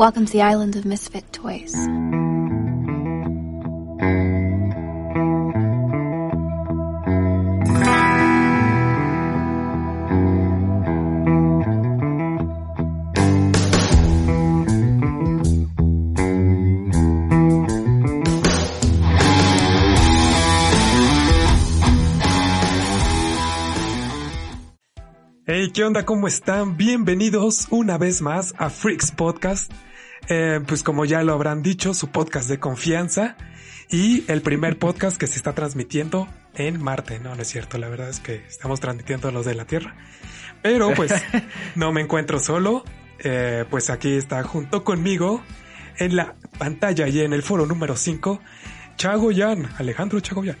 Welcome to the island of misfit toys. Hey, ¿qué onda? ¿Cómo están? Bienvenidos una vez más a Freaks Podcast. Eh, pues como ya lo habrán dicho, su podcast de confianza y el primer podcast que se está transmitiendo en Marte. No, no es cierto, la verdad es que estamos transmitiendo los de la Tierra. Pero pues no me encuentro solo. Eh, pues aquí está junto conmigo en la pantalla y en el foro número 5 Chagoyan, Alejandro Chagoyan.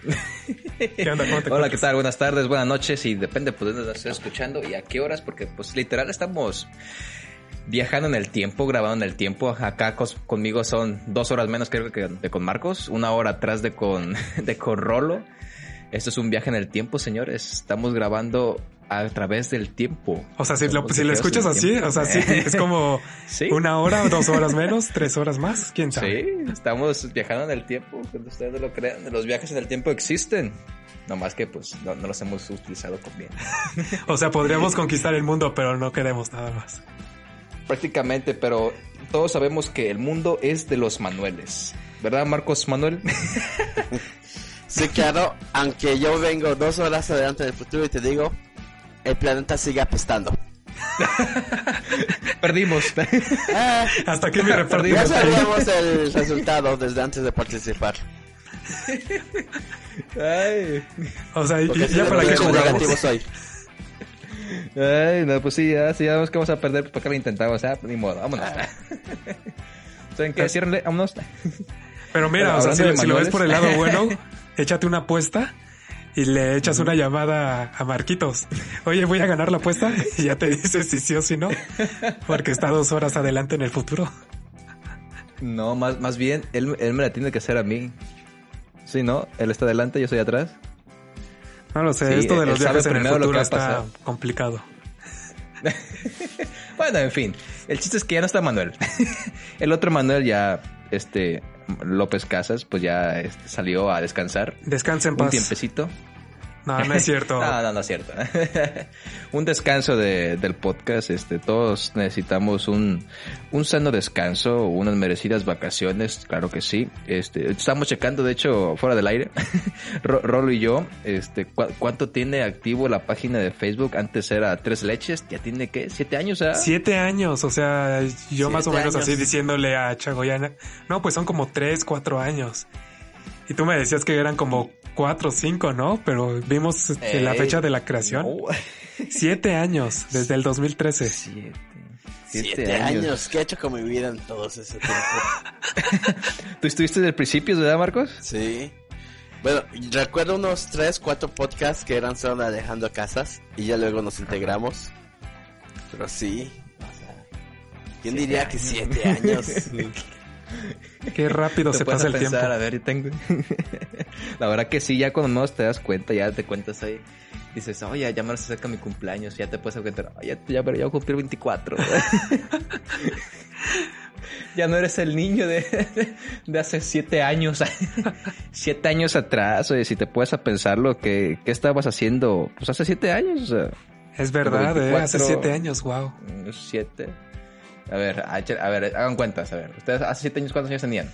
¿Qué onda? ¿Cómo te Hola, ¿qué tal? Buenas tardes, buenas noches y depende pues de dónde estés escuchando y a qué horas porque pues literal estamos viajando en el tiempo, grabando en el tiempo. Acá conmigo son dos horas menos creo que de con Marcos, una hora atrás de con, de con Rolo. Esto es un viaje en el tiempo, señores. Estamos grabando a través del tiempo. O sea, si lo, si lo escuchas así, o sea, sí, es como una hora, dos horas menos, tres horas más, quién sabe. Sí, estamos viajando en el tiempo, cuando ustedes no lo crean, los viajes en el tiempo existen. No más que pues no, los hemos utilizado con bien. o sea, podríamos conquistar el mundo, pero no queremos nada más. Prácticamente, pero todos sabemos que el mundo es de los Manueles. ¿Verdad, Marcos Manuel? sí, claro, aunque yo vengo dos horas adelante del futuro y te digo, el planeta sigue apestando. Perdimos. Ah, Hasta que me perdimos. Ya sabíamos el resultado desde antes de participar. Ay. O sea, ya, para qué jugamos. Hoy. Ay, no, pues sí, ya, sí, ya vemos que vamos a perder, ¿por qué lo intentamos? O sea, ni modo, vámonos. Ah. ¿Saben qué? Ciérrenle, vámonos. Pero mira, o sea, si, si lo ves por el lado bueno, échate una apuesta y le echas una llamada a Marquitos. Oye, voy a ganar la apuesta y ya te dice si sí o si no, porque está dos horas adelante en el futuro. No, más, más bien, él, él me la tiene que hacer a mí. Sí, ¿no? Él está adelante, yo estoy atrás. No lo sé, esto de los viajes en el futuro está complicado. bueno, en fin, el chiste es que ya no está Manuel. el otro Manuel ya, este, López Casas, pues ya este, salió a descansar. Descansa en paz. Un tiempecito. No, no es cierto. no, no, no es cierto. un descanso de, del podcast. Este, todos necesitamos un, un sano descanso, unas merecidas vacaciones, claro que sí. Este, estamos checando, de hecho, fuera del aire, Rolo y yo, este, cuánto tiene activo la página de Facebook. Antes era Tres Leches, ya tiene qué, siete años, ¿ah? Siete años, o sea, yo más o menos así diciéndole a Chagoyana, no, pues son como tres, cuatro años. Y tú me decías que eran como cuatro o cinco, ¿no? Pero vimos este, la fecha de la creación. Siete años, desde el 2013. Siete. Siete, años. ¿Qué he hecho con mi vida en todo ese tiempo? ¿Tú estuviste desde el principio, verdad, Marcos? Sí. Bueno, recuerdo unos tres, cuatro podcasts que eran solo Alejandro Casas y ya luego nos integramos. Pero sí. ¿Quién diría que siete años? Qué rápido se pasa el tiempo. A ver, tengo... la verdad que sí, ya cuando menos te das cuenta, ya te cuentas ahí. Dices, oye, ya me acerca mi cumpleaños, ya te puedes cuenta, oye, ya, pero ya voy a cumplir 24. ya no eres el niño de, de hace siete años. siete años atrás, oye, si te puedes a pensarlo, ¿qué, ¿qué estabas haciendo? Pues hace siete años. es verdad, eh, hace siete años, wow. Siete. A ver, a, ver, hagan cuentas, a ver. ¿Ustedes hace siete años cuántos años tenían?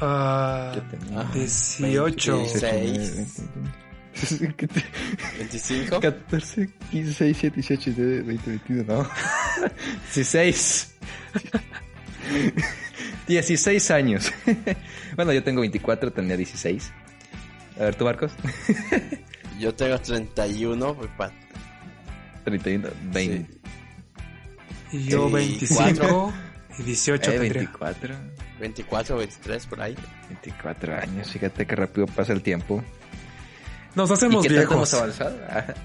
Uh, tenía 18. 26. 25. 14, 15, 16, 17, 18, 19, 20, 21, no. 16. 16 años. bueno, yo tengo 24, tenía 16. A ver, ¿tú, Marcos? yo tengo 31, 31, 20. Sí. Y yo 25 y 18 eh, 24. 24 23 por ahí. 24 años, fíjate qué rápido pasa el tiempo. Nos hacemos ¿Y qué viejos. Hemos avanzado?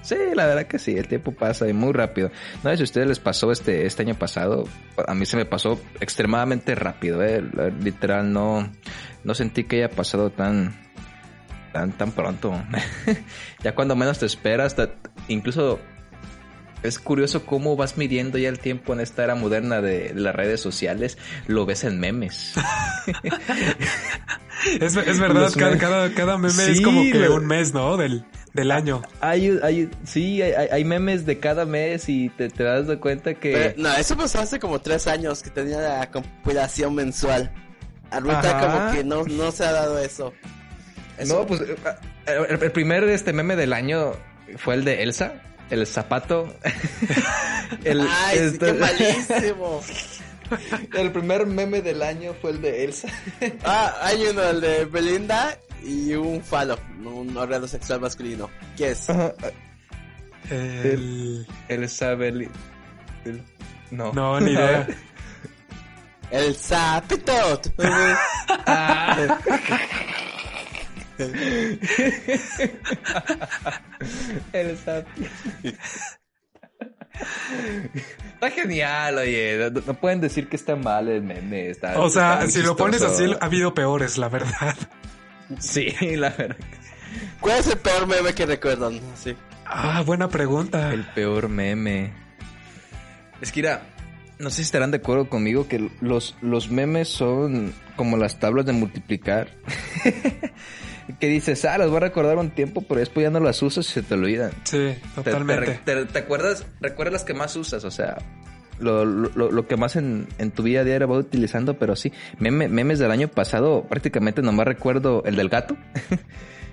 sí, la verdad que sí, el tiempo pasa y muy rápido. No sé si a ustedes les pasó este, este año pasado, a mí se me pasó extremadamente rápido, eh. literal no, no sentí que haya pasado tan, tan, tan pronto. ya cuando menos te esperas, incluso es curioso cómo vas midiendo ya el tiempo en esta era moderna de, las redes sociales. Lo ves en memes. es, verdad, cada, cada, meme es como que un mes, ¿no? Del, del año. Hay, hay, sí, hay, memes de cada mes y te, te das de cuenta que... no, eso pasó hace como tres años que tenía la compilación mensual. Ahorita como que no, no se ha dado eso. No, pues eh, el, el, primer este meme del año fue el de Elsa el zapato. el, Ay, este, qué malísimo. El primer meme del año fue el de Elsa. ah, hay uno, el de Belinda y un falo, un órgano sexual masculino. ¿Qué es? El... Elsa Belinda. No. No, ni idea. El zapito. ah. El Está genial, oye. No, pueden decir que está mal el meme. o sea, si lo pones así, ha habido peores, la verdad. Sí, la verdad. ¿Cuál es el peor meme que recuerdan? Sí. Ah, buena pregunta. El peor meme. Es que, mira, no sé si estarán de acuerdo conmigo que los, los memes son como las tablas de multiplicar. que dices, ah, las voy a recordar un tiempo, pero después ya no las usas y se te olvidan. Sí, totalmente. ¿Te, acuerdas? Recuerdas las que más usas, o sea, lo, lo, lo que más en, en, tu vida diaria vas utilizando, pero sí, memes del año pasado, prácticamente nomás recuerdo el del gato.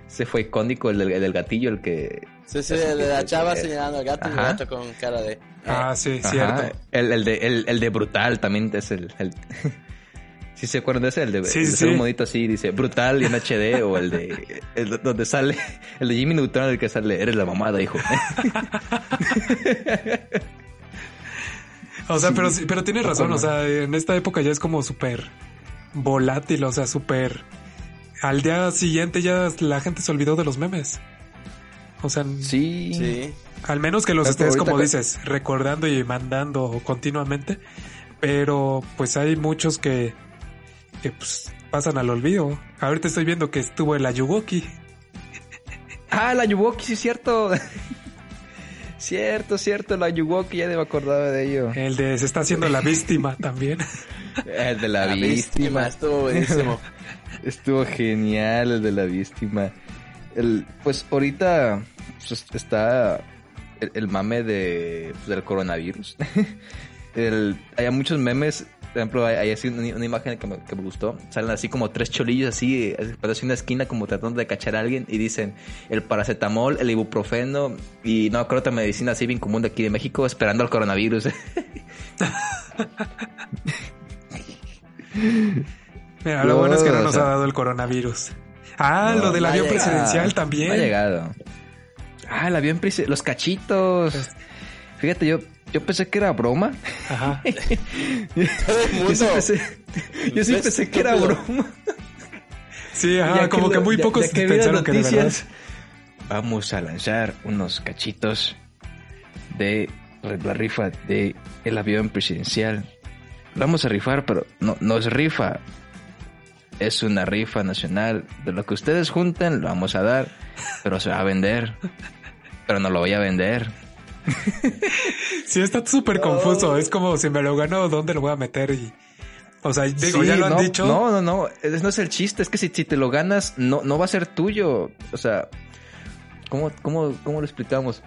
Se fue icónico el del, el gatillo, el que... Sí, sí, el de la chava señalando al gato y el gato con cara de... Ah, sí, cierto. El, el, de, el, el de Brutal también es el... ¿Sí se acuerdan de ese? El de, sí, un modito así, dice brutal y en HD, o el de el, donde sale, el de Jimmy Neutron, el que sale, eres la mamada, hijo. o sea, pero, pero tienes razón, o sea, en esta época ya es como súper volátil, o sea, súper... Al día siguiente ya la gente se olvidó de los memes. O sea, sí. sí. Al menos que los estés, como dices, recordando y mandando continuamente. Pero pues hay muchos que que pues, pasan al olvido. Ahorita estoy viendo que estuvo el Ayuwoki. Ah, el Ayuwoki, sí, cierto. cierto, cierto, el Ayuwoki, ya me acordaba de ello. El de se está haciendo la víctima también. El de la, víctima. Estuvo buenísimo. estuvo genial el de la víctima. El, pues ahorita pues, está el, mame de, pues, del coronavirus. el, hay muchos memes por ejemplo, hay, así una, imagen que me, gustó. Salen así como tres cholillos así, parece una esquina como tratando de cachar a alguien y dicen el paracetamol, el ibuprofeno y no creo otra medicina así bien común de aquí de México esperando al coronavirus. Mira, lo bueno es que no nos ha dado el coronavirus. Ah, lo del avión presidencial también. ha llegado. Ah, el avión presidencial, los cachitos. Pues, Fíjate, yo yo pensé que era broma. Ajá. yo sí pensé, yo sí pensé que era broma. Sí, ajá, como que, muy pocos que pensaron que de verdad. Vamos a lanzar unos cachitos de la rifa de el avión presidencial. Vamos a rifar, pero no, no es rifa. Es una rifa nacional. De lo que ustedes junten, lo vamos a dar. Pero se va a vender. Pero no lo voy a vender. sí, está súper confuso. Es como si me lo gano, ¿dónde lo voy a meter? Y, o sea, digo, ya lo han dicho. No, no, no. Ese no es el chiste. Es que si, si te lo ganas, no, no va a ser tuyo. O sea, ¿cómo, cómo, cómo lo explicamos?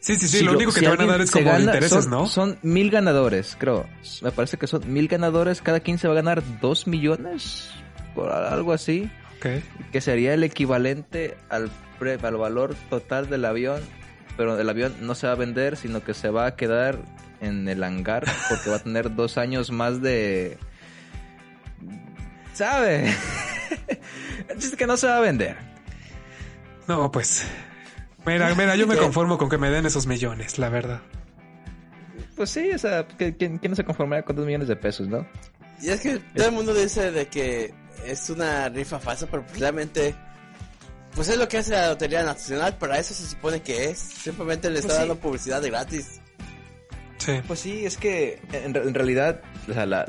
Sí, sí, sí. lo, único que te van a dar es como intereses, son, ¿no? Son mil ganadores, creo. Me parece que son mil ganadores. Cada quien se va a ganar dos millones. Por algo así. Okay. Que sería el equivalente al, al valor total del avión pero el avión no se va a vender, sino que se va a quedar en el hangar porque va a tener dos años más de... ¿Sabe? es que no se va a vender. No, pues... Mira, mira, yo me conformo con que me den esos millones, la verdad. Pues sí, o sea, ¿quién, no se conformaría con dos millones de pesos, no? Y es que todo el mundo dice de que es una rifa falsa, pero realmente pues es lo que hace la Lotería Nacional, para eso se supone que es. Simplemente le pues está dando publicidad de gratis. Pues sí, es que en, realidad la,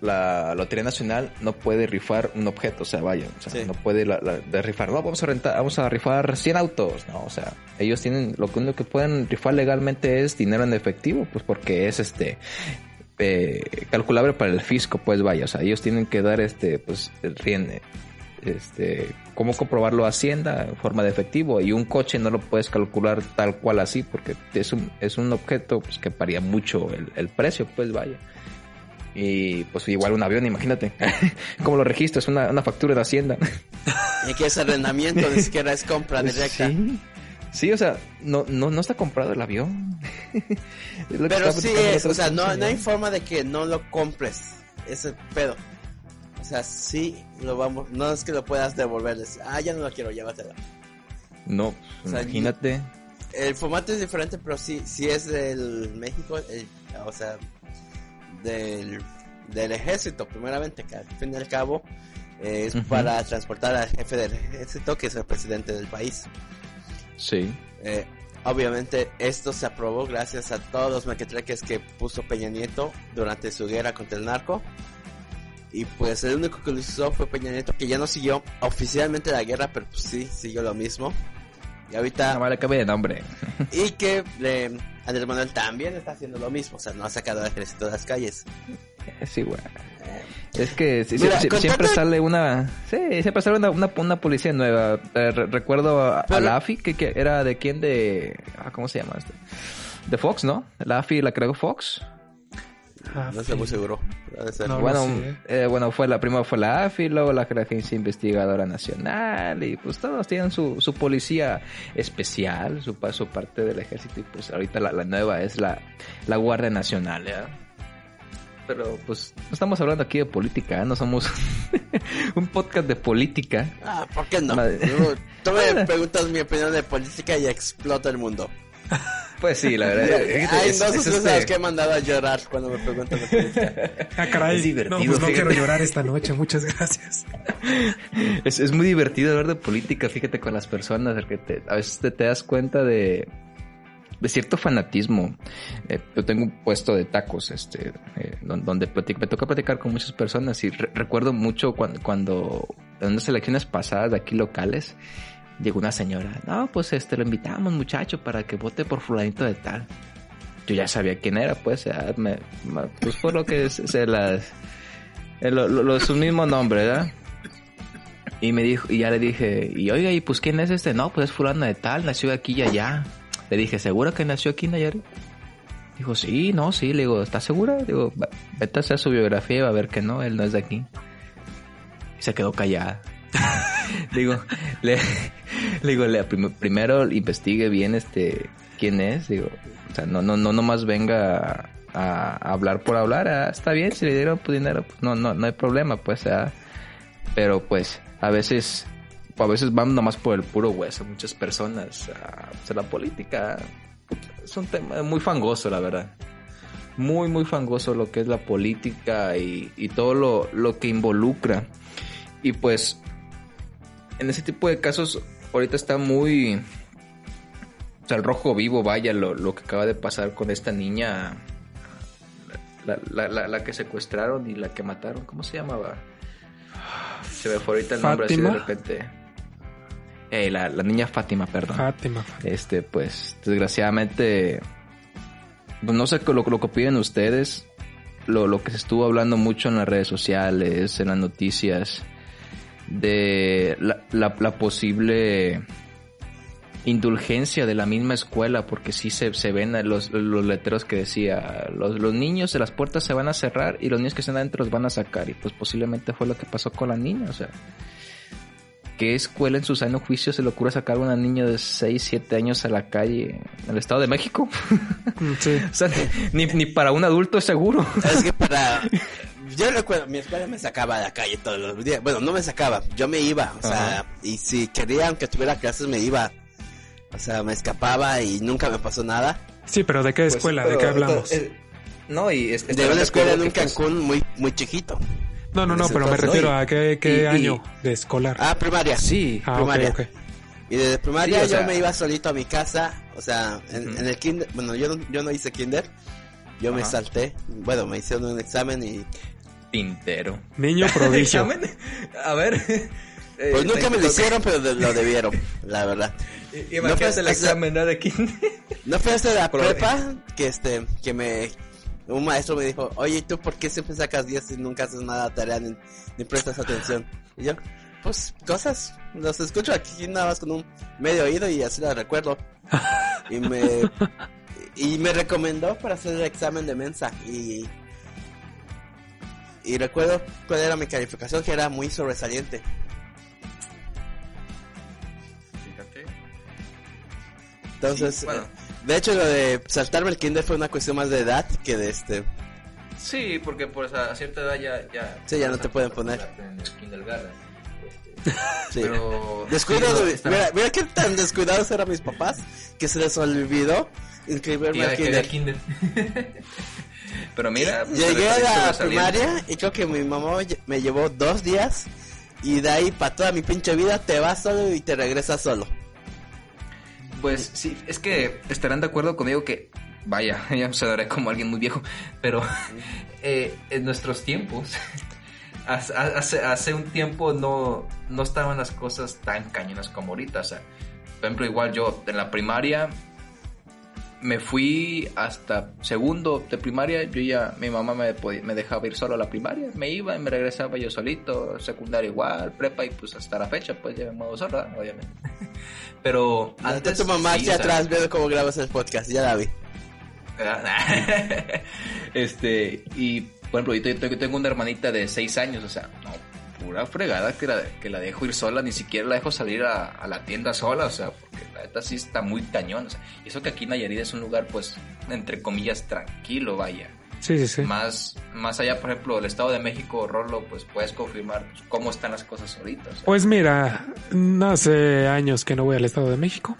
la, Lotería Nacional no puede rifar un objeto, o sea, vaya, o sea, no puede rifar, no, vamos a rentar, vamos a rifar 100 autos, no, o sea, ellos tienen, lo único que pueden rifar legalmente es dinero en efectivo, pues porque es este, eh, calculable para el fisco, pues vaya, o sea, ellos tienen que dar este, pues, el riende este, cómo comprobarlo Hacienda en forma de efectivo y un coche no lo puedes calcular tal cual así porque es un, es un objeto pues, que paría mucho el, precio, pues vaya. Y pues igual un avión, imagínate. ¿Cómo lo registras? Una, una factura de Hacienda. y que es arrendamiento, ni siquiera es compra directa. Sí. o sea, no, no, no está comprado el avión. Pero sí es, o sea, no, no hay forma de que no lo compres. Ese pedo. O sea, sí lo vamos, no es que lo puedas devolverles. Ah, ya no lo quiero, llévatelo. No, imagínate. El formato es diferente, pero sí, sí es del México, o sea, del, del ejército, primeramente, que al fin y al cabo eh, es para transportar al jefe del ejército, que es el presidente del país. Sí. Eh, obviamente esto se aprobó gracias a todos los maquetreques que puso Peña Nieto durante su guerra contra el narco. Y pues el único que lo hizo fue Peña Nieto, que ya no siguió oficialmente la guerra, pero pues sí, siguió lo mismo. Y ahorita... No vale cambie de nombre. y que eh, Andrés Manuel también está haciendo lo mismo, o sea, no ha sacado al ejército de las calles. Es igual. Es que siempre sale una... Sí, siempre sale una, una, policía nueva. Eh, recuerdo a, la AFI, que, era de quién de... Ah, ¿Cómo se llama este? De Fox, ¿no? La AFI la creó Fox. Ah, no estoy muy seguro. bueno, eh, bueno, fue la primera fue la AFI, luego la Agencia Investigadora Nacional y pues todos tienen su, su policía especial, su, su parte del ejército y pues ahorita la, la nueva es la, la Guardia Nacional, ¿ya? Pero pues no estamos hablando aquí de política, ¿eh? no somos un podcast de política. Ah, ¿por qué no? Tú me preguntas mi opinión de política y explota el mundo. Pues sí, la verdad. Hay dos cosas este que he mandado a llorar cuando me preguntan Ah, caray. Es divertido. No, pues no quiero llorar esta noche, muchas gracias. Es, es muy divertido hablar de política, fíjate, con las personas, que a veces te, te das cuenta de, de cierto fanatismo. Eh, yo tengo un puesto de tacos, este, eh, donde me toca platicar con muchas personas y recuerdo mucho cuando, cuando en unas elecciones pasadas de aquí locales, llegó una señora, no, pues este, lo invitamos muchacho para que vote por fulanito de tal. Yo ya sabía quién era, pues, me, pues por lo que se las, eh, lo, su mismo nombre, ¿verdad? Y me dijo, y ya le dije, y oiga, ¿y pues quién es este? No, pues es fulano de tal, nació aquí y allá. Le dije, ¿segura que nació aquí en? Dijo, sí, no, sí. Le digo, ¿estás segura? Digo, vete a hacer su biografía y va a ver que no, él no es de aquí. Y se quedó callada. digo, le, digo, le, primero investigue bien este quién es, digo, o sea, no, no, no nomás venga a, hablar por hablar, ah, está bien, si le dieron pues, dinero, pues no, no, no hay problema, pues, ah, pero pues a veces, a veces van nomás por el puro hueso, muchas personas, ah, o sea, la política es un tema muy fangoso, la verdad. Muy, muy fangoso lo que es la política y, y todo lo, lo que involucra. Y pues en ese tipo de casos, ahorita está muy. O sea, el rojo vivo, vaya, lo, que acaba de pasar con esta niña. La, que secuestraron y la que mataron. ¿Cómo se llamaba? Se me fue ahorita el nombre así de repente. Eh, la, niña Fátima, perdón. Fátima. Este, pues, desgraciadamente. Pues no sé lo, lo que piden ustedes. Lo, lo que se estuvo hablando mucho en las redes sociales, en las noticias de la, la, posible indulgencia de la misma escuela, porque sí se, se ven los, los letreros que decía, los, los niños de las puertas se van a cerrar y los niños que están adentro los van a sacar, y pues posiblemente fue lo que pasó con la niña, o sea, ¿qué escuela en su sano juicio se le ocurre sacar a una niña de 6, 7 años a la calle en el Estado de México? Sí. o sea, ni, ni para un adulto es seguro. Es que para yo recuerdo, mi escuela me sacaba a la calle todos los días. Bueno, no me sacaba, yo me iba. O sea, y si querían que tuviera clases, me iba. O sea, me escapaba y nunca me pasó nada. Sí, pero ¿de qué pues escuela? ¿De qué hablamos? Eh, no, y de una escuela en un Cancún muy, muy chiquito. No, no, no, pero me refiero a qué, qué año de escolar. Ah, primaria. Sí, ah, primaria. Y desde primaria yo me iba solito a mi casa, o sea, en, el kinder, bueno, yo no, yo no hice kinder, yo me salté. Bueno, me hicieron un examen y... Pintero. Niño prodigio. A ver... Pues nunca me lo hicieron, pero lo debieron, la verdad. Y, no fue el examen de kinder. No fue hasta la prepa que este, que me, un maestro me dijo, oye, ¿tú por qué siempre sacas 10 y nunca haces nada de tarea ni, ni prestas atención? Y yo, pues cosas, los escucho aquí nada más con un medio oído y así las recuerdo. y me y me recomendó para hacer el examen de mensa y y recuerdo cuál era mi calificación que era muy sobresaliente. Fíjate. Entonces, de hecho lo de saltarme el kinder fue una cuestión más de edad que de este. Sí, porque por a cierta edad ya ya Sí, ya no te pueden poner. En el kindergarten. Sí. Pero... Descuidado, mira, mira qué tan descuidados eran mis papás que se les olvidó inscribirme al kinder. Pero mira, pues, llegué a la primaria y creo que mi mamá me llevó dos días y de ahí para toda mi pinche vida te vas solo y te regresas solo. Pues sí, es que estarán de acuerdo conmigo que, vaya, ya se daré como alguien muy viejo, pero eh, en nuestros tiempos hace, hace un tiempo no, no estaban las cosas tan cañonas como ahorita. O sea, por ejemplo, igual yo en la primaria me fui hasta segundo de primaria. Yo ya, mi mamá me, me dejaba ir solo a la primaria. Me iba y me regresaba yo solito. Secundaria igual, prepa y pues hasta la fecha, pues ya me modo solo, obviamente. Pero antes. tu mamá hacia atrás viendo cómo grabas el podcast, ya la vi. este, y por ejemplo, yo tengo una hermanita de 6 años, o sea, no, pura fregada que la, que la dejo ir sola, ni siquiera la dejo salir a, la tienda sola, o sea, porque la neta sí está muy cañón, o sea, y eso que aquí Nayarit es un lugar, pues, entre comillas, tranquilo, vaya. Sí, sí, sí. Más, más allá, por ejemplo, del Estado de México, Rolo, pues puedes confirmar cómo están las cosas ahorita. Pues mira, hace años que no voy al Estado de México.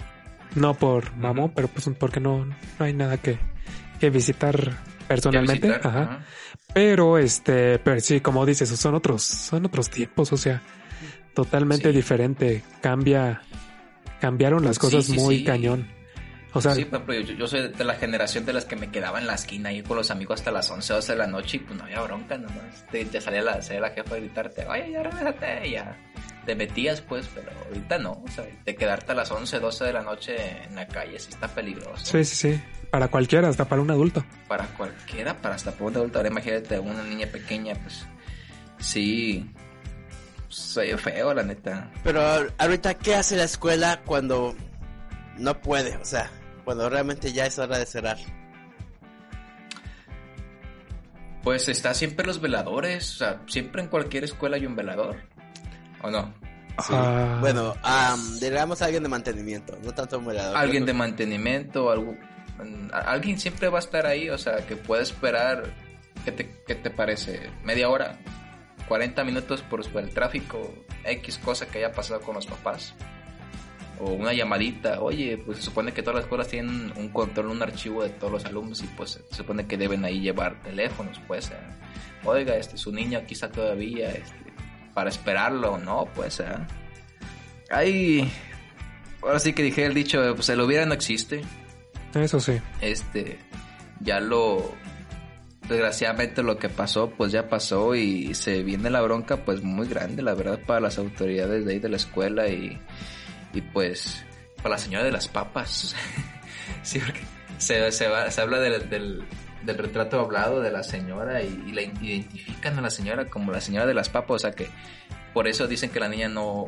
No por mamón, pero pues porque no, no hay nada que, que visitar personalmente. Ajá. Pero este, pero sí, como dices, son otros, son otros tiempos, o sea, totalmente diferente. Cambia, cambiaron las cosas muy cañón. O sea, sí, pero yo, soy de la generación de las que me quedaba en la esquina ahí con los amigos hasta las 11, 12 de la noche y pues no había bronca nomás. Te, te salía la, salía la jefa a gritarte, oye, ya regresate, ya. Te metías pues, pero ahorita no. O sea, de quedarte a las 11, 12 de la noche en la calle sí está peligroso. Sí, sí, sí. Para cualquiera, hasta para un adulto. Para cualquiera, para hasta para un adulto. Ahora imagínate una niña pequeña, pues sí. Soy feo, la neta. Pero ahorita, ¿qué hace la escuela cuando no puede? O sea, cuando realmente ya es hora de cerrar. Pues está siempre los veladores. O sea, siempre en cualquier escuela hay un velador. ¿O no? Sí. Ah. Bueno, digamos alguien de mantenimiento, no tanto un velador. Alguien de mantenimiento, algo, alguien siempre va a estar ahí, o sea, que puede esperar, ¿qué te, qué te parece? ¿Media hora? ¿40 minutos por, el tráfico? X cosa que haya pasado con los papás. O una llamadita, oye, pues se supone que todas las escuelas tienen un control, un archivo de todos los alumnos y pues se supone que deben ahí llevar teléfonos, pues. Eh. Oiga, este, su niño aquí está todavía, este, para esperarlo, ¿no? Pues, eh. Ahí, ahora sí que dije el dicho, pues el hubiera no existe. Eso sí. Este, ya lo, desgraciadamente lo que pasó, pues ya pasó y se viene la bronca, pues muy grande, la verdad, para las autoridades de ahí de la escuela y, y pues para la señora de las papas. sí, porque se, se, se habla del, del, retrato hablado de la señora y, la identifican a la señora como la señora de las papas, o sea que por eso dicen que la niña no,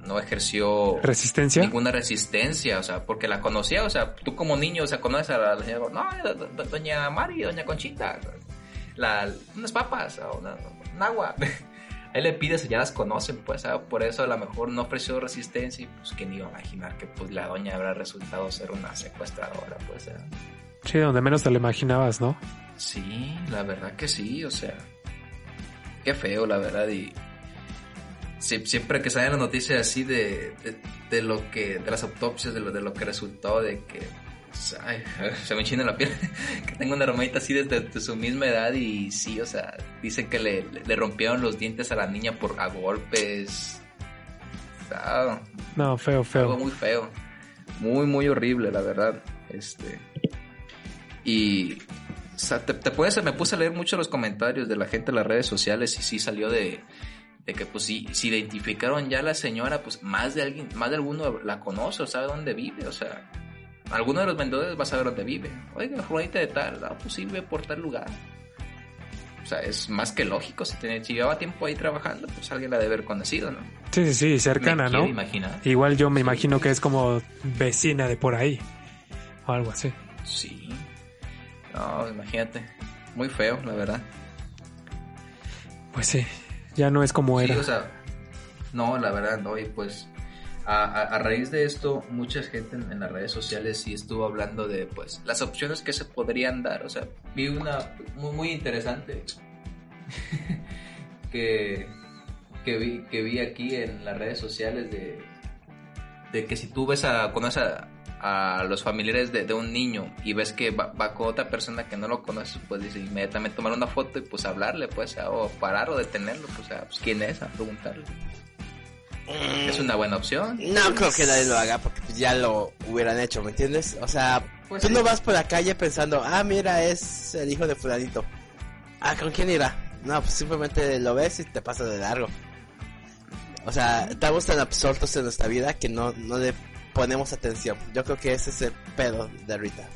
no ejerció resistencia ninguna resistencia, o sea, porque la conocía, o sea, tú como niño, o sea, conoces a la, señora, no, doña Mari, doña Conchita, la, unas papas, una, un agua. Ahí le pides, ya las conocen, pues, por eso a lo mejor no ofreció resistencia y pues quién iba a imaginar que pues la doña habrá resultado ser una secuestradora, pues. Sí, donde menos te lo imaginabas, ¿no? Sí, la verdad que sí, o sea, qué feo, la verdad, y siempre que salen las noticias así de, de, lo que, de las autopsias, de lo, de lo que resultó, de que se me enchina la piel, que tengo una hermanita así desde, su misma edad y sí, o sea, dicen que le, le rompieron los dientes a la niña por a golpes. no, feo, feo. Algo muy feo. Muy, muy horrible, la verdad. Este. Y o sea, te, puedes, me puse a leer mucho los comentarios de la gente en las redes sociales y sí salió de, de que pues si, si identificaron ya a la señora, pues más de alguien, más de alguno la conoce o sabe dónde vive, o sea, alguno de los vendedores va a saber dónde vive. Oiga, Juanita de tal, ah, pues sí, vive por tal lugar. O sea, es más que lógico, si, si llevaba tiempo ahí trabajando, pues alguien la debe haber conocido, ¿no? Sí, sí, sí, cercana, ¿no? Igual yo me imagino que es como vecina de por ahí, o algo así. Sí. No, imagínate, muy feo, la verdad. Pues sí, ya no es como era. Sí, o sea, no, la verdad no, y pues a, raíz de esto, mucha gente en, las redes sociales sí estuvo hablando de pues las opciones que se podrían dar. O sea, vi una muy, muy interesante que, que, vi, que vi aquí en las redes sociales de, de que si tú ves a, conoces a, a los familiares de, un niño y ves que va, con otra persona que no lo conoces, pues dice inmediatamente tomar una foto y pues hablarle, pues, o parar o detenerlo, pues, a, pues quién es, a preguntarle. Mm. Es una buena opción. No creo que nadie lo haga porque pues, ya lo hubieran hecho, ¿me entiendes? O sea, pues tú no vas por la calle pensando, ah, mira, es el hijo de fulanito. Ah, ¿con quién irá? No, pues simplemente lo ves y te pasas de largo. O sea, estamos tan absortos en nuestra vida que no, no le ponemos atención. Yo creo que ese es el pedo de Rita.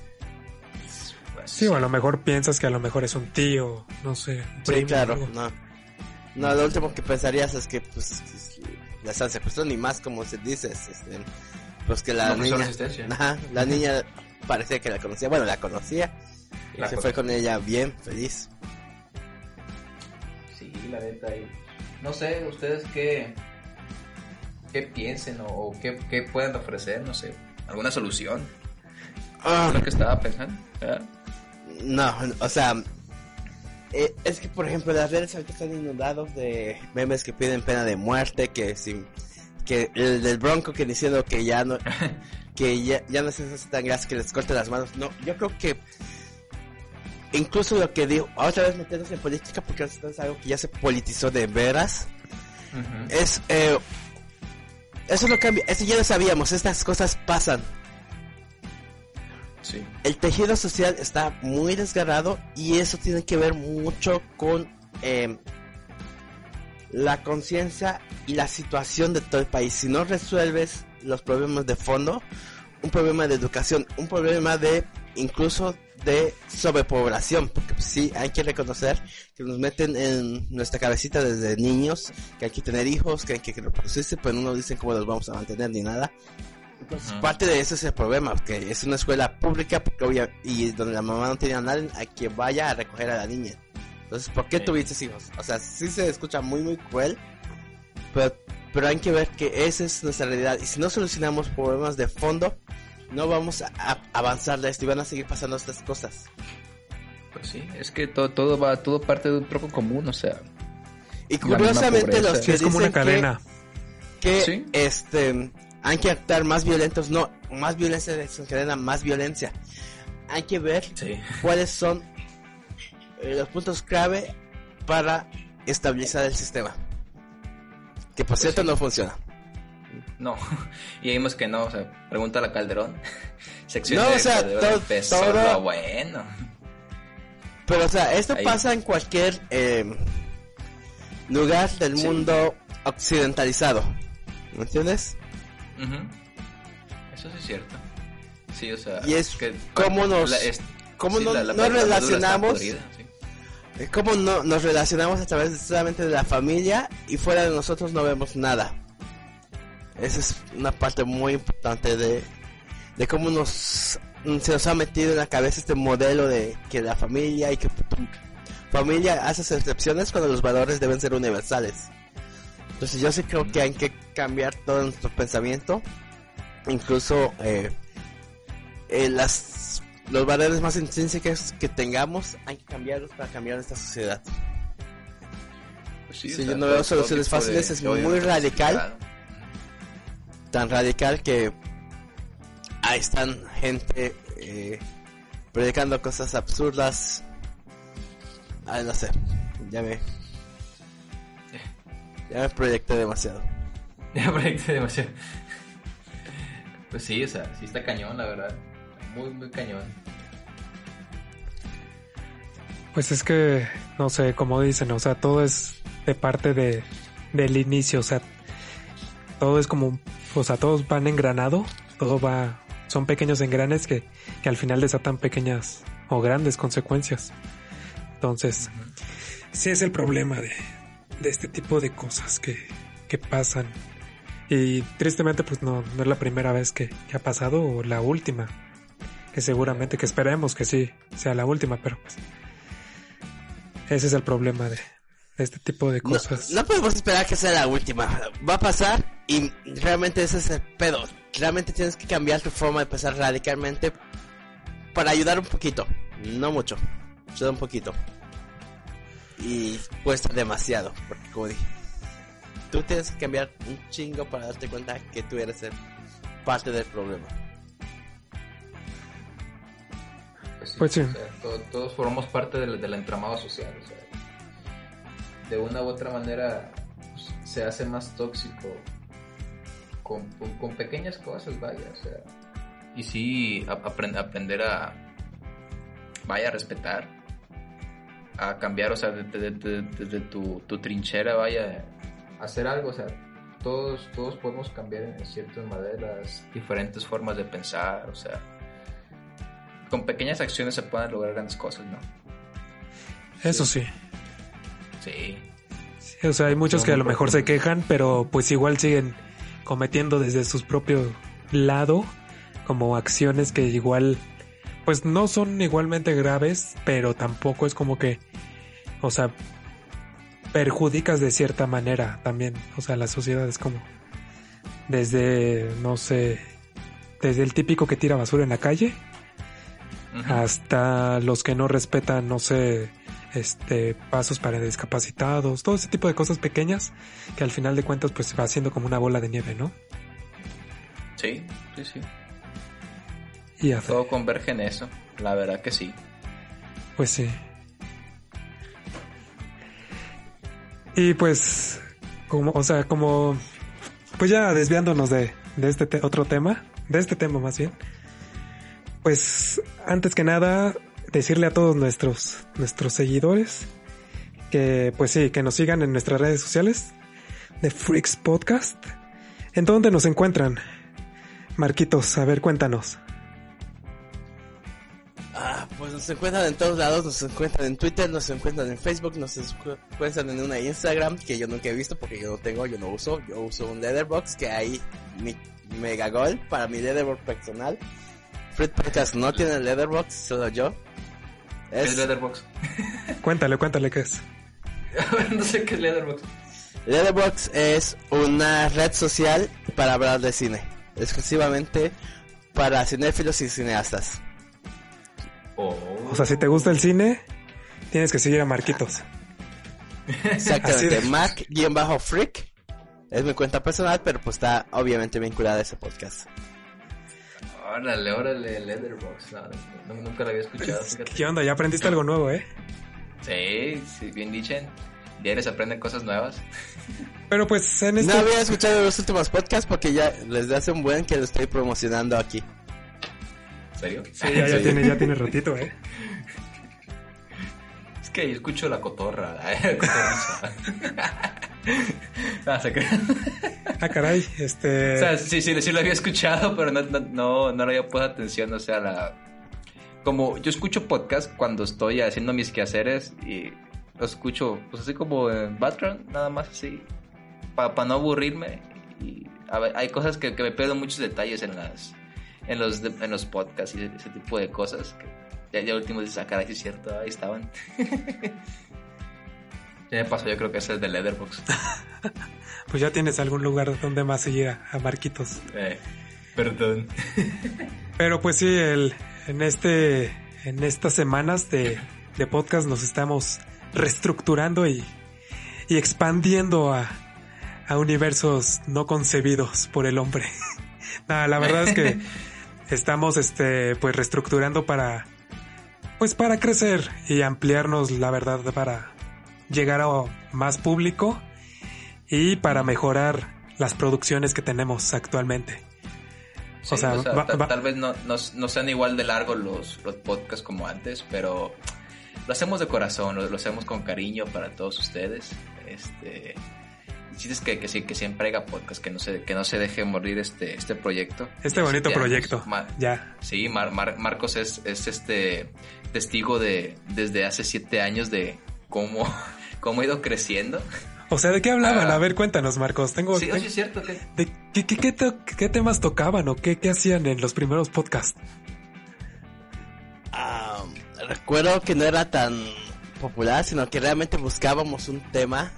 Sí, o a lo mejor piensas que a lo mejor es un tío, no sé. sí, claro, no. No, lo último que pensarías es que, pues, la están secuestrando ni más como se dice este, pues que la niña la niña parecía que la conocía bueno la conocía y se fue con ella bien feliz sí la neta no sé ustedes qué qué piensen o, qué, qué pueden ofrecer no sé alguna solución ah. lo que estaba pensando no o sea eh, es que, por ejemplo, las redes ahorita están inundados de memes que piden pena de muerte, que sin, que el del Bronco que diciendo que ya no, que ya, ya no se tan grasa que les corte las manos. No, yo creo que incluso lo que digo, otra vez metiéndose en política porque es algo que ya se politizó de veras. Es, eh, eso no cambia, eso ya lo sabíamos, estas cosas pasan. El tejido social está muy desgarrado y eso tiene que ver mucho con em, la conciencia y la situación de todo el país. Si no resuelves los problemas de fondo, un problema de educación, un problema de incluso de sobrepoblación, porque sí hay que reconocer que nos meten en nuestra cabecita desde niños, que hay que tener hijos, que hay que reproducirse, pero no nos dicen cómo los vamos a mantener ni nada. Entonces, parte de eso es el problema, que es una escuela pública porque y donde la mamá no tiene a nadie a quien vaya a recoger a la niña. Entonces, ¿por qué tuviste hijos? O sea, sí se escucha muy, muy cruel, pero, pero hay que ver que esa es nuestra realidad. Y si no solucionamos problemas de fondo, no vamos a, avanzar de esto y van a seguir pasando estas cosas. Pues sí, es que todo, todo va, todo parte de un troco común, o sea. Y curiosamente los que es como una cadena. Que, este hay que actuar más violentos, no, más violencia desencadena más violencia. Hay que ver cuáles son eh, los puntos clave para estabilizar el sistema. Que por pues cierto no funciona. No, y vimos que no, o sea, pregunta a la Calderón. Sección no, o sea, todo, bueno. Pero o sea, esto pasa en cualquier eh, lugar del mundo occidentalizado. ¿Me entiendes? Eso sí es cierto. Sí, o sea, y es que cómo nos, cómo no, nos relacionamos. Como no, nos relacionamos a través solamente de la familia y fuera de nosotros no vemos nada. Esa es una parte muy importante de, de cómo nos se nos ha metido en la cabeza este modelo de que la familia y que familia hace excepciones cuando los valores deben ser universales. Entonces yo sí creo que hay que cambiar todo nuestro pensamiento, incluso eh, eh, las los valores más intrínsecos que tengamos hay que cambiarlos para cambiar esta sociedad. Pues sí, yo no veo soluciones fáciles, es muy radical, tan radical que ahí están gente eh, predicando cosas absurdas. Ay, no sé, ya me ya me proyecté demasiado. Ya me proyecté demasiado. Pues sí, o sea, sí está cañón, la verdad. Muy, muy cañón. Pues es que, no sé, como dicen, o sea, todo es de parte de, del inicio, o sea, todo es como, o sea, todos van engranado, todo va, son pequeños engranes que, que al final desatan pequeñas o grandes consecuencias. Entonces, sí es el problema de, de este tipo de cosas que, que pasan. Y tristemente, pues no, no es la primera vez que, que ha pasado o la última. Que seguramente, que esperemos que sí sea la última, pero pues ese es el problema de, este tipo de cosas. No, podemos esperar que sea la última. Va a pasar y realmente ese es el pedo. Realmente tienes que cambiar tu forma de pensar radicalmente para ayudar un poquito. No mucho, solo un poquito. Y cuesta demasiado, porque como dije, tú tienes que cambiar un chingo para darte cuenta que tú eres el parte del problema. Pues sí. todos, formamos parte del, entramado social. de una u otra manera pues, se hace más tóxico con, pequeñas cosas, vaya. O sea, y sí, aprender a, vaya, a respetar, a cambiar, o sea, desde, tu, tu, trinchera, vaya, a hacer algo, o sea, todos, todos podemos cambiar en ciertas maneras, diferentes formas de pensar, o sea, con pequeñas acciones se pueden lograr grandes cosas, ¿no? Eso sí. Sí. o sea, hay muchos que a lo mejor se quejan, pero pues igual siguen cometiendo desde su propio lado como acciones que igual pues no son igualmente graves, pero tampoco es como que o sea, perjudicas de cierta manera también, o sea, la sociedad es como desde no sé, desde el típico que tira basura en la calle hasta los que no respetan, no sé, este, pasos para discapacitados, todo ese tipo de cosas pequeñas que al final de cuentas pues se va haciendo como una bola de nieve, ¿no? Sí, sí, sí. Y Todo converge en eso, la verdad que sí. Pues sí. Y pues, como, o sea, como, pues ya desviándonos de, de este otro tema, de este tema más bien, pues antes que nada decirle a todos nuestros nuestros seguidores que pues sí, que nos sigan en nuestras redes sociales de Freaks Podcast. ¿En dónde nos encuentran? Marquitos, a ver, cuéntanos. Ah, pues nos encuentran en todos lados, nos encuentran en Twitter, nos encuentran en Facebook, nos encuentran en una Instagram que yo nunca he visto porque yo no tengo, yo no uso, yo uso un Letterbox que hay mi mega gol para mi Letterbox personal. Fred Podcast no tiene Leatherbox, solo yo. Es... ¿Qué es Leatherbox? cuéntale, cuéntale qué es. no sé qué es Leatherbox. Leatherbox es una red social para hablar de cine, exclusivamente para cinéfilos y cineastas. Oh. O sea, si te gusta el cine, tienes que seguir a Marquitos. Exactamente, Mac-Freak es mi cuenta personal, pero pues está obviamente vinculada a ese podcast. Órale, órale, Leatherbox. No, nunca lo había escuchado. ¿Qué onda? Ya aprendiste algo nuevo, ¿eh? Sí, sí, bien dicen. Diarios aprenden cosas nuevas. Pero pues en este... No había escuchado los últimos podcasts porque ya les hace un buen que lo estoy promocionando aquí. ¿En serio? Sí, ya, ya, Tiene, ya tiene ratito, ¿eh? Es que yo escucho la cotorra. ¿eh? ah, se ah, caray, este... O sea, sí, sí, sí lo había escuchado, pero no, no, no, le había puesto atención, o sea, la... Como yo escucho podcast cuando estoy haciendo mis quehaceres y lo escucho, pues así como en background, nada más así, para no aburrirme. Y a ver, hay cosas que, me pierdo muchos detalles en las en los, en los podcasts y ese, tipo de cosas que ya, ya último de sacar, ahí es cierto, ahí estaban. Ya me pasó, yo creo que ese es de Leatherbox. pues ya tienes algún lugar donde más seguir a, Marquitos. Eh, perdón. Pero pues sí, el, en este, en estas semanas de, de podcast nos estamos reestructurando y, y expandiendo a, a universos no concebidos por el hombre. Nada, la verdad es que estamos este pues reestructurando para pues para crecer y ampliarnos la verdad para llegar a más público y para mejorar las producciones que tenemos actualmente. o sea, tal vez no, no, sean igual de largos los, los podcasts como antes, pero lo hacemos de corazón, lo, hacemos con cariño para todos ustedes. Este, es que, que, que siempre haga podcast, que no se, que no se deje morir este, este proyecto. Este bonito proyecto. ya. Sí, Marcos es, es este testigo de desde hace siete años de cómo, cómo ha ido creciendo. O sea, ¿de qué hablaban? Ah. a ver, cuéntanos, Marcos. Tengo, sí, es cierto. Que... ¿De qué, qué, qué, temas tocaban o qué, qué hacían en los primeros podcasts? Ah, recuerdo que no era tan popular, sino que realmente buscábamos un tema,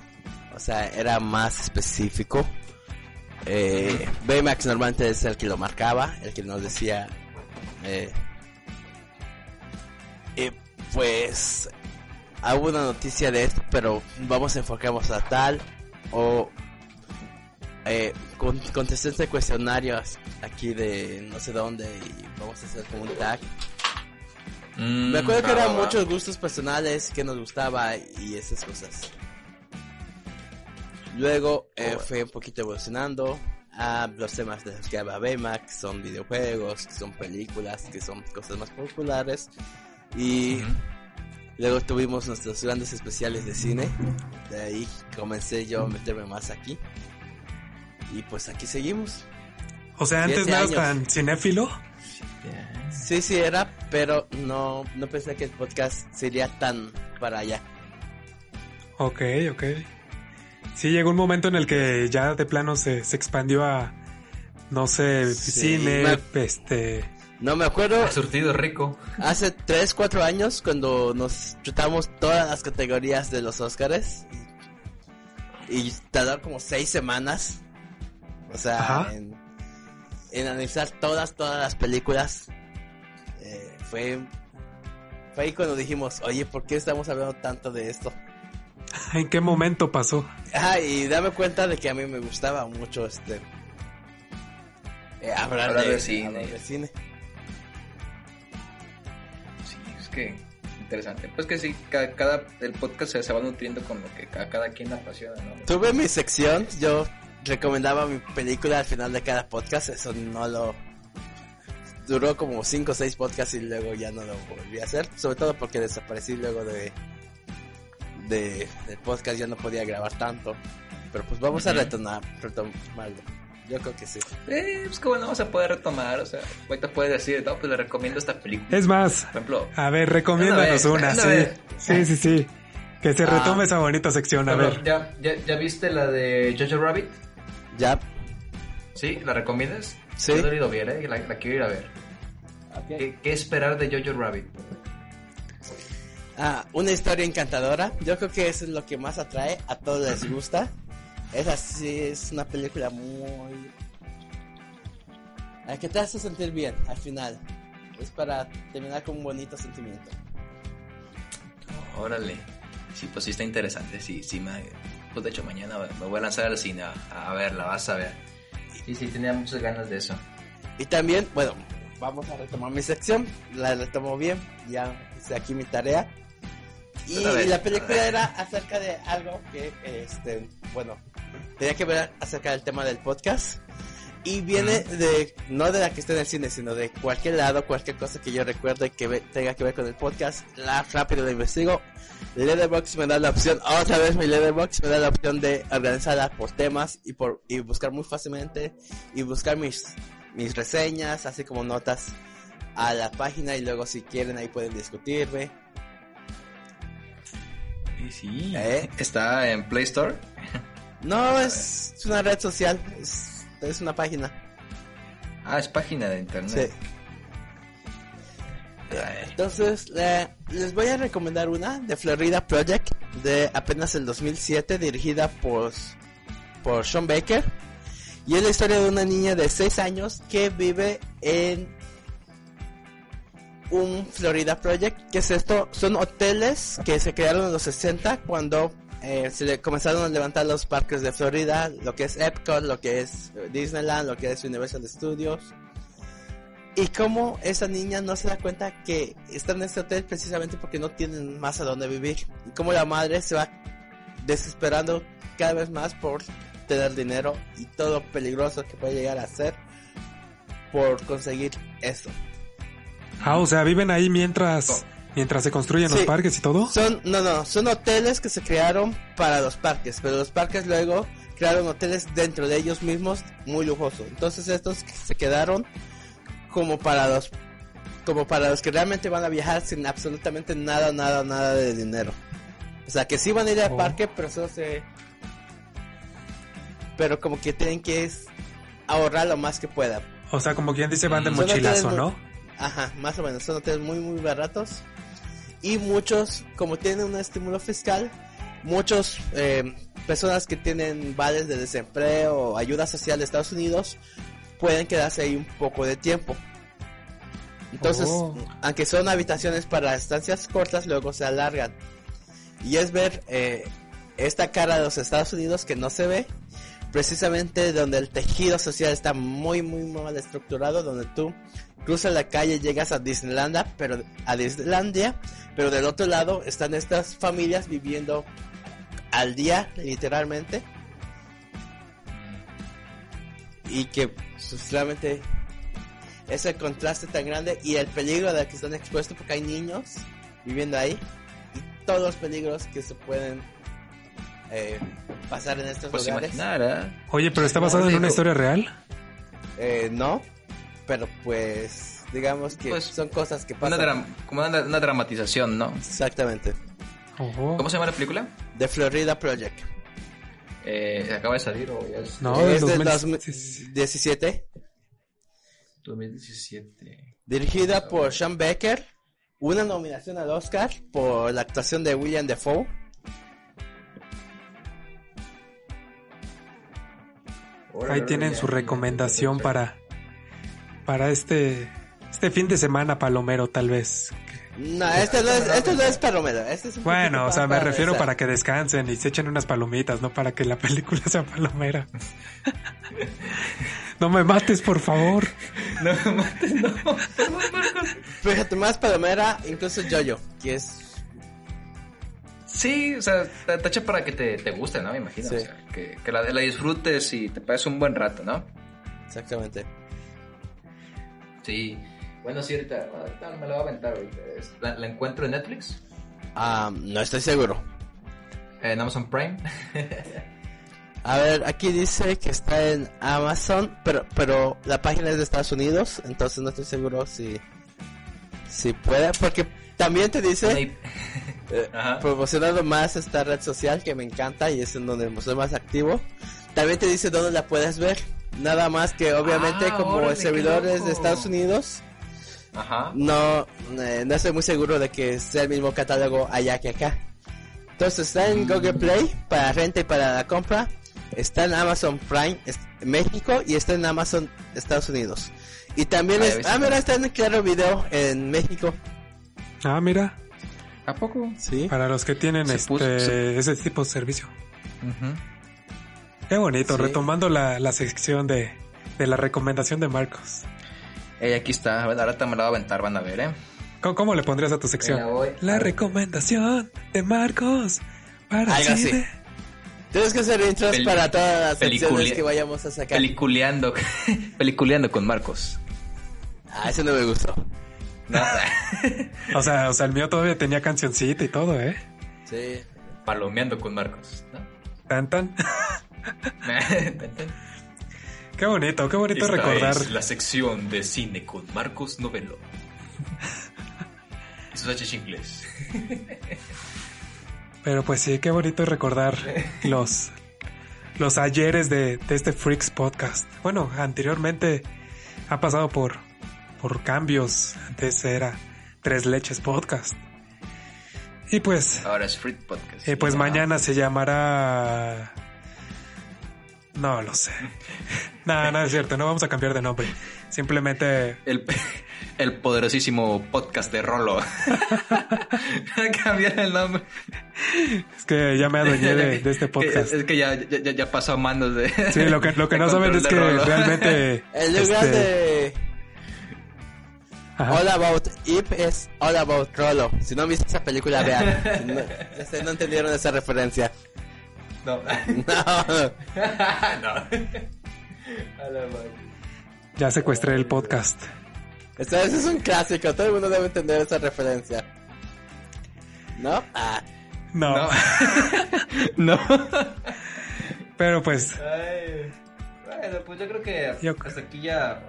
o sea, era más específico. Eh, Baymax normalmente es el que lo marcaba, el que nos decía, eh, eh, pues hubo una noticia de esto, pero vamos a enfocarnos a tal o eh, con, de cuestionarios aquí de no sé dónde y vamos a hacer como un tag. Mm, Me acuerdo que eran muchos gustos personales que nos gustaba y esas cosas. Luego eh, fue un poquito evolucionando a los temas de los que habla Baymax, que son videojuegos, que son películas, que son cosas más populares. Y Luego tuvimos nuestros grandes especiales de cine. De ahí comencé yo a meterme más aquí. Y pues aquí seguimos. O sea, antes no eras tan cinéfilo. Sí, sí era, pero no, no pensé que el podcast sería tan para allá. Ok, ok. Sí, llegó un momento en el que ya de plano se, se expandió a, no sé, cine, este, no me acuerdo. surtido rico. Hace 3, 4 años cuando nos chutamos todas las categorías de los Oscars. Y, tardó como 6 semanas. O sea, en, analizar todas, todas las películas. Eh, fue, fue ahí cuando dijimos, oye, ¿por qué estamos hablando tanto de esto? ¿En qué momento pasó? Ah, y dame cuenta de que a mí me gustaba mucho este... Eh, hablar, de, cine. Hablar de cine interesante. Pues que sí, cada, el podcast se, va nutriendo con lo que cada, quien apasiona, ¿no? Tuve mi sección, yo recomendaba mi película al final de cada podcast, eso no lo duró como 5 o 6 podcasts y luego ya no lo volví a hacer, sobre todo porque desaparecí luego de de del podcast ya no podía grabar tanto. Pero pues vamos a retomar, retomarlo. Yo creo que sí. Eh, pues que bueno, vamos a poder retomar. O sea, ahorita puedes decir, no, pues le recomiendo esta película. Es más, por ejemplo, a ver, recomiéndanos una, sí. Sí, sí, sí. Que se retome ah. esa bonita sección, a ver. ¿ya, ya, ¿Ya viste la de Jojo Rabbit? Ya. ¿Sí? ¿La recomiendas? Sí. Yo no he bien, ¿eh? La, quiero ir a ver. ¿Qué, ¿Qué, esperar de Jojo Rabbit? Ah, una historia encantadora. Yo creo que eso es lo que más atrae. A todos les gusta. Esa sí es una película muy... que te hace sentir bien al final. Es para terminar con un bonito sentimiento. Órale. Sí, pues sí está interesante. Sí, sí, me... pues de hecho mañana me voy a lanzar al cine a, verla, vas a ver. Sí, sí, tenía muchas ganas de eso. Y también, bueno, vamos a retomar mi sección. La retomo bien, ya hice aquí mi tarea. Y la película era acerca de algo que, este, bueno, tenía que ver acerca del tema del podcast. Y viene de, no de la que esté en el cine, sino de cualquier lado, cualquier cosa que yo recuerde que tenga que ver con el podcast. La rápido lo investigo. Leatherbox me da la opción, otra vez mi Leatherbox me da la opción de organizarla por temas y por y buscar muy fácilmente y buscar mis, mis reseñas, así como notas a la página y luego si quieren ahí pueden discutirme. Sí, sí. ¿Eh? Está en Play Store. No, es, una red social, es, una página. Ah, es página de internet. Sí. Entonces, les voy a recomendar una de Florida Project de apenas el 2007, dirigida por, por Sean Baker. Y es la historia de una niña de 6 años que vive en un Florida Project. ¿Qué es esto? Son hoteles que se crearon en los 60 cuando eh, se le comenzaron a levantar los parques de Florida, lo que es Epcot, lo que es Disneyland, lo que es Universal Studios. Y cómo esa niña no se da cuenta que está en este hotel precisamente porque no tienen más a dónde vivir. Y cómo la madre se va desesperando cada vez más por tener dinero y todo peligroso que puede llegar a ser por conseguir eso. Ah, o sea, viven ahí mientras Mientras se construyen los parques y todo. Son, no, no, son hoteles que se crearon para los parques, pero los parques luego crearon hoteles dentro de ellos mismos muy lujosos. Entonces estos se quedaron como para los como para los que realmente van a viajar sin absolutamente nada, nada, nada de dinero. O sea, que sí van a ir al oh. parque, pero eso se... Pero como que tienen que ahorrar lo más que puedan. O sea, como quien dice, van de mochilazo, ¿no? Ajá, más o menos. Son hoteles muy, muy baratos. Y muchos, como tienen un estímulo fiscal, muchos eh, personas que tienen vales de desempleo o ayuda social de Estados Unidos pueden quedarse ahí un poco de tiempo. Entonces, oh. aunque son habitaciones para estancias cortas, luego se alargan. Y es ver eh, esta cara de los Estados Unidos que no se ve, precisamente donde el tejido social está muy, muy mal estructurado, donde tú cruzas la calle y llegas a Disneylandia, pero a Disneylandia, pero del otro lado están estas familias viviendo al día, literalmente. Y que pues, realmente ese contraste tan grande y el peligro de que están expuestos porque hay niños viviendo ahí y todos los peligros que se pueden eh, pasar en estos pues lugares. ¿eh? Oye, pero está basado en una historia real. Eh, no, pero pues digamos que pues, son cosas que pasan. como una, dramatización, ¿no? Exactamente. ¿Cómo se llama la película? The Florida Project. Eh, ¿Acaba de salir o ya es? No, es del 2017. 2017. Dirigida por Sean Becker. Una nominación al Oscar por la actuación de William Defoe. Ahí tienen su recomendación para para este este fin de semana palomero tal vez. No, este no es, este no es palomero. Este bueno, o sea, me refiero para que descansen y se echen unas palomitas, no para que la película sea palomera. No me mates, por favor. No me mates, no. Fíjate, más palomera, incluso yo que es... Sí, o sea, te, hecho para que te, te, guste, ¿no? Me imagino. O sea, que, que la, la, disfrutes y te pases un buen rato, ¿no? Exactamente. Sí. Bueno, sí, ahorita, me la voy a aventar ¿La, ¿La, encuentro en Netflix? Ah, no estoy seguro. ¿En Amazon Prime? A ver, aquí dice que está en Amazon, pero pero la página es de Estados Unidos, entonces no estoy seguro si si puede, porque también te dice eh, promocionando más esta red social que me encanta y es en donde soy más activo. También te dice dónde la puedes ver. Nada más que obviamente ah, como servidores de Estados Unidos. No, eh, no estoy muy seguro de que sea el mismo catálogo allá que acá. Entonces está en Google Play para renta y para la compra. Está en Amazon Prime México y está en Amazon Estados Unidos. Y también ah, mira, está en Claro Video en México. Ah, mira. ¿A poco? Sí. Para los que tienen este ese tipo de servicio. Qué bonito, retomando la, la sección de, de, la recomendación de Marcos. Eh, aquí está, ahora te me la voy a aventar, van a ver, ¿eh? ¿Cómo, le pondrías a tu sección? La, recomendación de Marcos para Algo Tienes que hacer intros para todas las secciones que vayamos a sacar. Peliculeando, peliculeando con Marcos. Ah, ese no me gustó. o sea, o sea, el mío todavía tenía cancioncita y todo, ¿eh? Sí. Palomeando con Marcos. ¿no? Tan tan. qué bonito, qué bonito recordar. Es la sección de cine con Marcos Novelo. Eso es inglés. Pero pues sí, qué bonito recordar los, los ayeres de, este Freaks Podcast. Bueno, anteriormente ha pasado por, por cambios. Antes era Tres Leches Podcast. Y pues... Ahora es Freak Podcast. Y pues mañana se llamará... No lo sé. no, no es cierto, no vamos a cambiar de nombre. Simplemente... El, el poderosísimo podcast de Rolo. Cambiar el nombre. Es que ya me adueñé de, este podcast. Es, que ya, ya, ya, pasó a manos de. Sí, lo que, lo que no saben es que realmente. El lugar este... de. All About Ip es All About Rolo. Si no viste esa película, vean. No, no entendieron esa referencia. No. No. no. Ya secuestré el podcast. Ese es un clásico, todo el mundo debe entender esa referencia. ¿No? Ah. No. No. Pero pues, bueno, pues yo creo que hasta aquí ya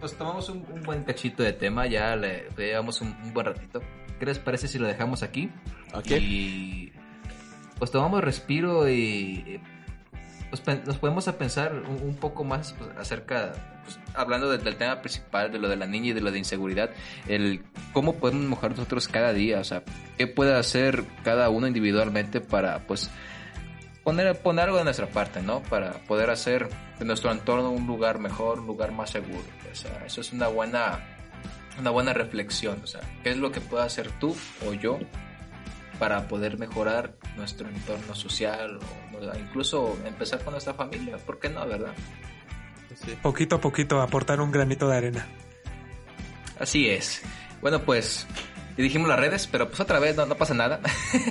pues tomamos un, un buen cachito de tema, ya le le llevamos un, un buen ratito. ¿Qué les parece si lo dejamos aquí? Ok. Y pues tomamos respiro y pues, pen- nos podemos a pensar un, poco más pues, acerca, pues, hablando de- del tema principal, de lo de la niña y de lo de inseguridad, el cómo podemos mejorar nosotros cada día, o sea, qué puede hacer cada uno individualmente para pues poner, poner algo de nuestra parte, ¿no? Para poder hacer de nuestro entorno un lugar mejor, un lugar más seguro. O sea, eso es una buena, una buena reflexión. O sea, ¿qué es lo que puede hacer tú o yo para poder mejorar nuestro entorno social o incluso empezar con nuestra familia? ¿Por qué no, verdad? Sí. poquito a poquito aportar un granito de arena. Así es. Bueno, pues y dijimos las redes, pero pues otra vez no, no pasa nada.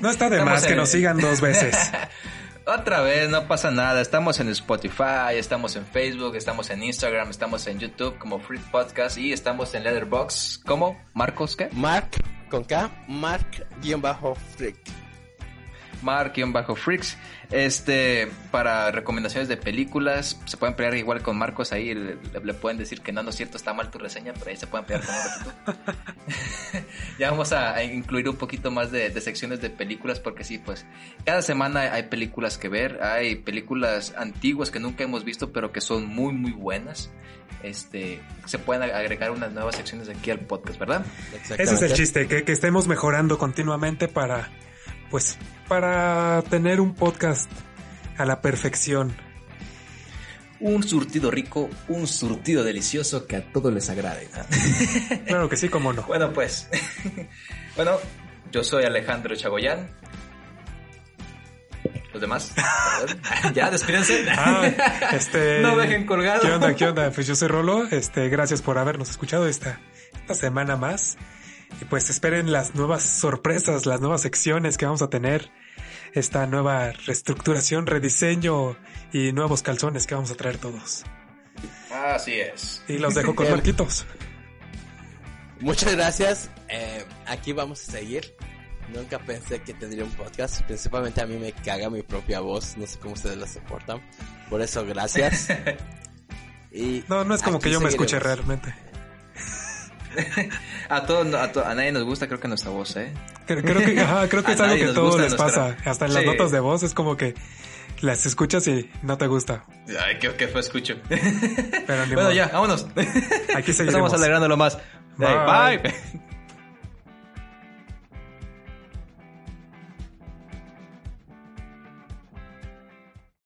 No está de Estamos más que en- nos sigan dos veces. Otra vez, no pasa nada. Estamos en Spotify, estamos en Facebook, estamos en Instagram, estamos en YouTube como Free Podcast y estamos en Letterboxd como Marcos, ¿qué? Mark con K, Mark-Freak. Mark-Freaks. Este, para recomendaciones de películas, se pueden pelear igual con Marcos ahí. Le, le pueden decir que no, no es cierto, está mal tu reseña, pero ahí se pueden pelear con ya vamos a, a incluir un poquito más de, de secciones de películas, porque sí, pues, cada semana hay películas que ver. Hay películas antiguas que nunca hemos visto, pero que son muy, muy buenas. Este, se pueden agregar unas nuevas secciones aquí al podcast, ¿verdad? Ese es el chiste, que, que estemos mejorando continuamente para, pues, para tener un podcast a la perfección. Un surtido rico, un surtido delicioso que a todos les agrade. ¿no? Claro que sí, como no. Bueno, pues. bueno, yo soy Alejandro Chagoyán. Los demás. ya, despídense. Ah, este. No dejen colgado. ¿Qué onda? ¿Qué onda? Pues yo soy Rolo. Este, gracias por habernos escuchado esta, esta semana más. Y pues esperen las nuevas sorpresas, las nuevas secciones que vamos a tener. Esta nueva reestructuración, rediseño y nuevos calzones que vamos a traer todos. Así es. Y los dejo con. Marquitos. Muchas gracias. Eh, aquí vamos a seguir. Nunca pensé que tendría un podcast. Principalmente a mí me caga mi propia voz. No sé cómo ustedes la soportan. Por eso, gracias. Y No, no es como que yo me escuche seguiremos. realmente. A, todo, a, to- a nadie nos gusta, creo que nuestra voz, ¿eh? Creo, creo que, ajá, creo que es algo que a todos les nuestra- pasa. Hasta en las Sí. notas de voz es como que las escuchas y no te gusta. Ay, qué, qué fue escucho. Pero ni bueno, modo. ya, vámonos. Aquí Estamos seguiremos. alegrándolo más. Bye. Bye.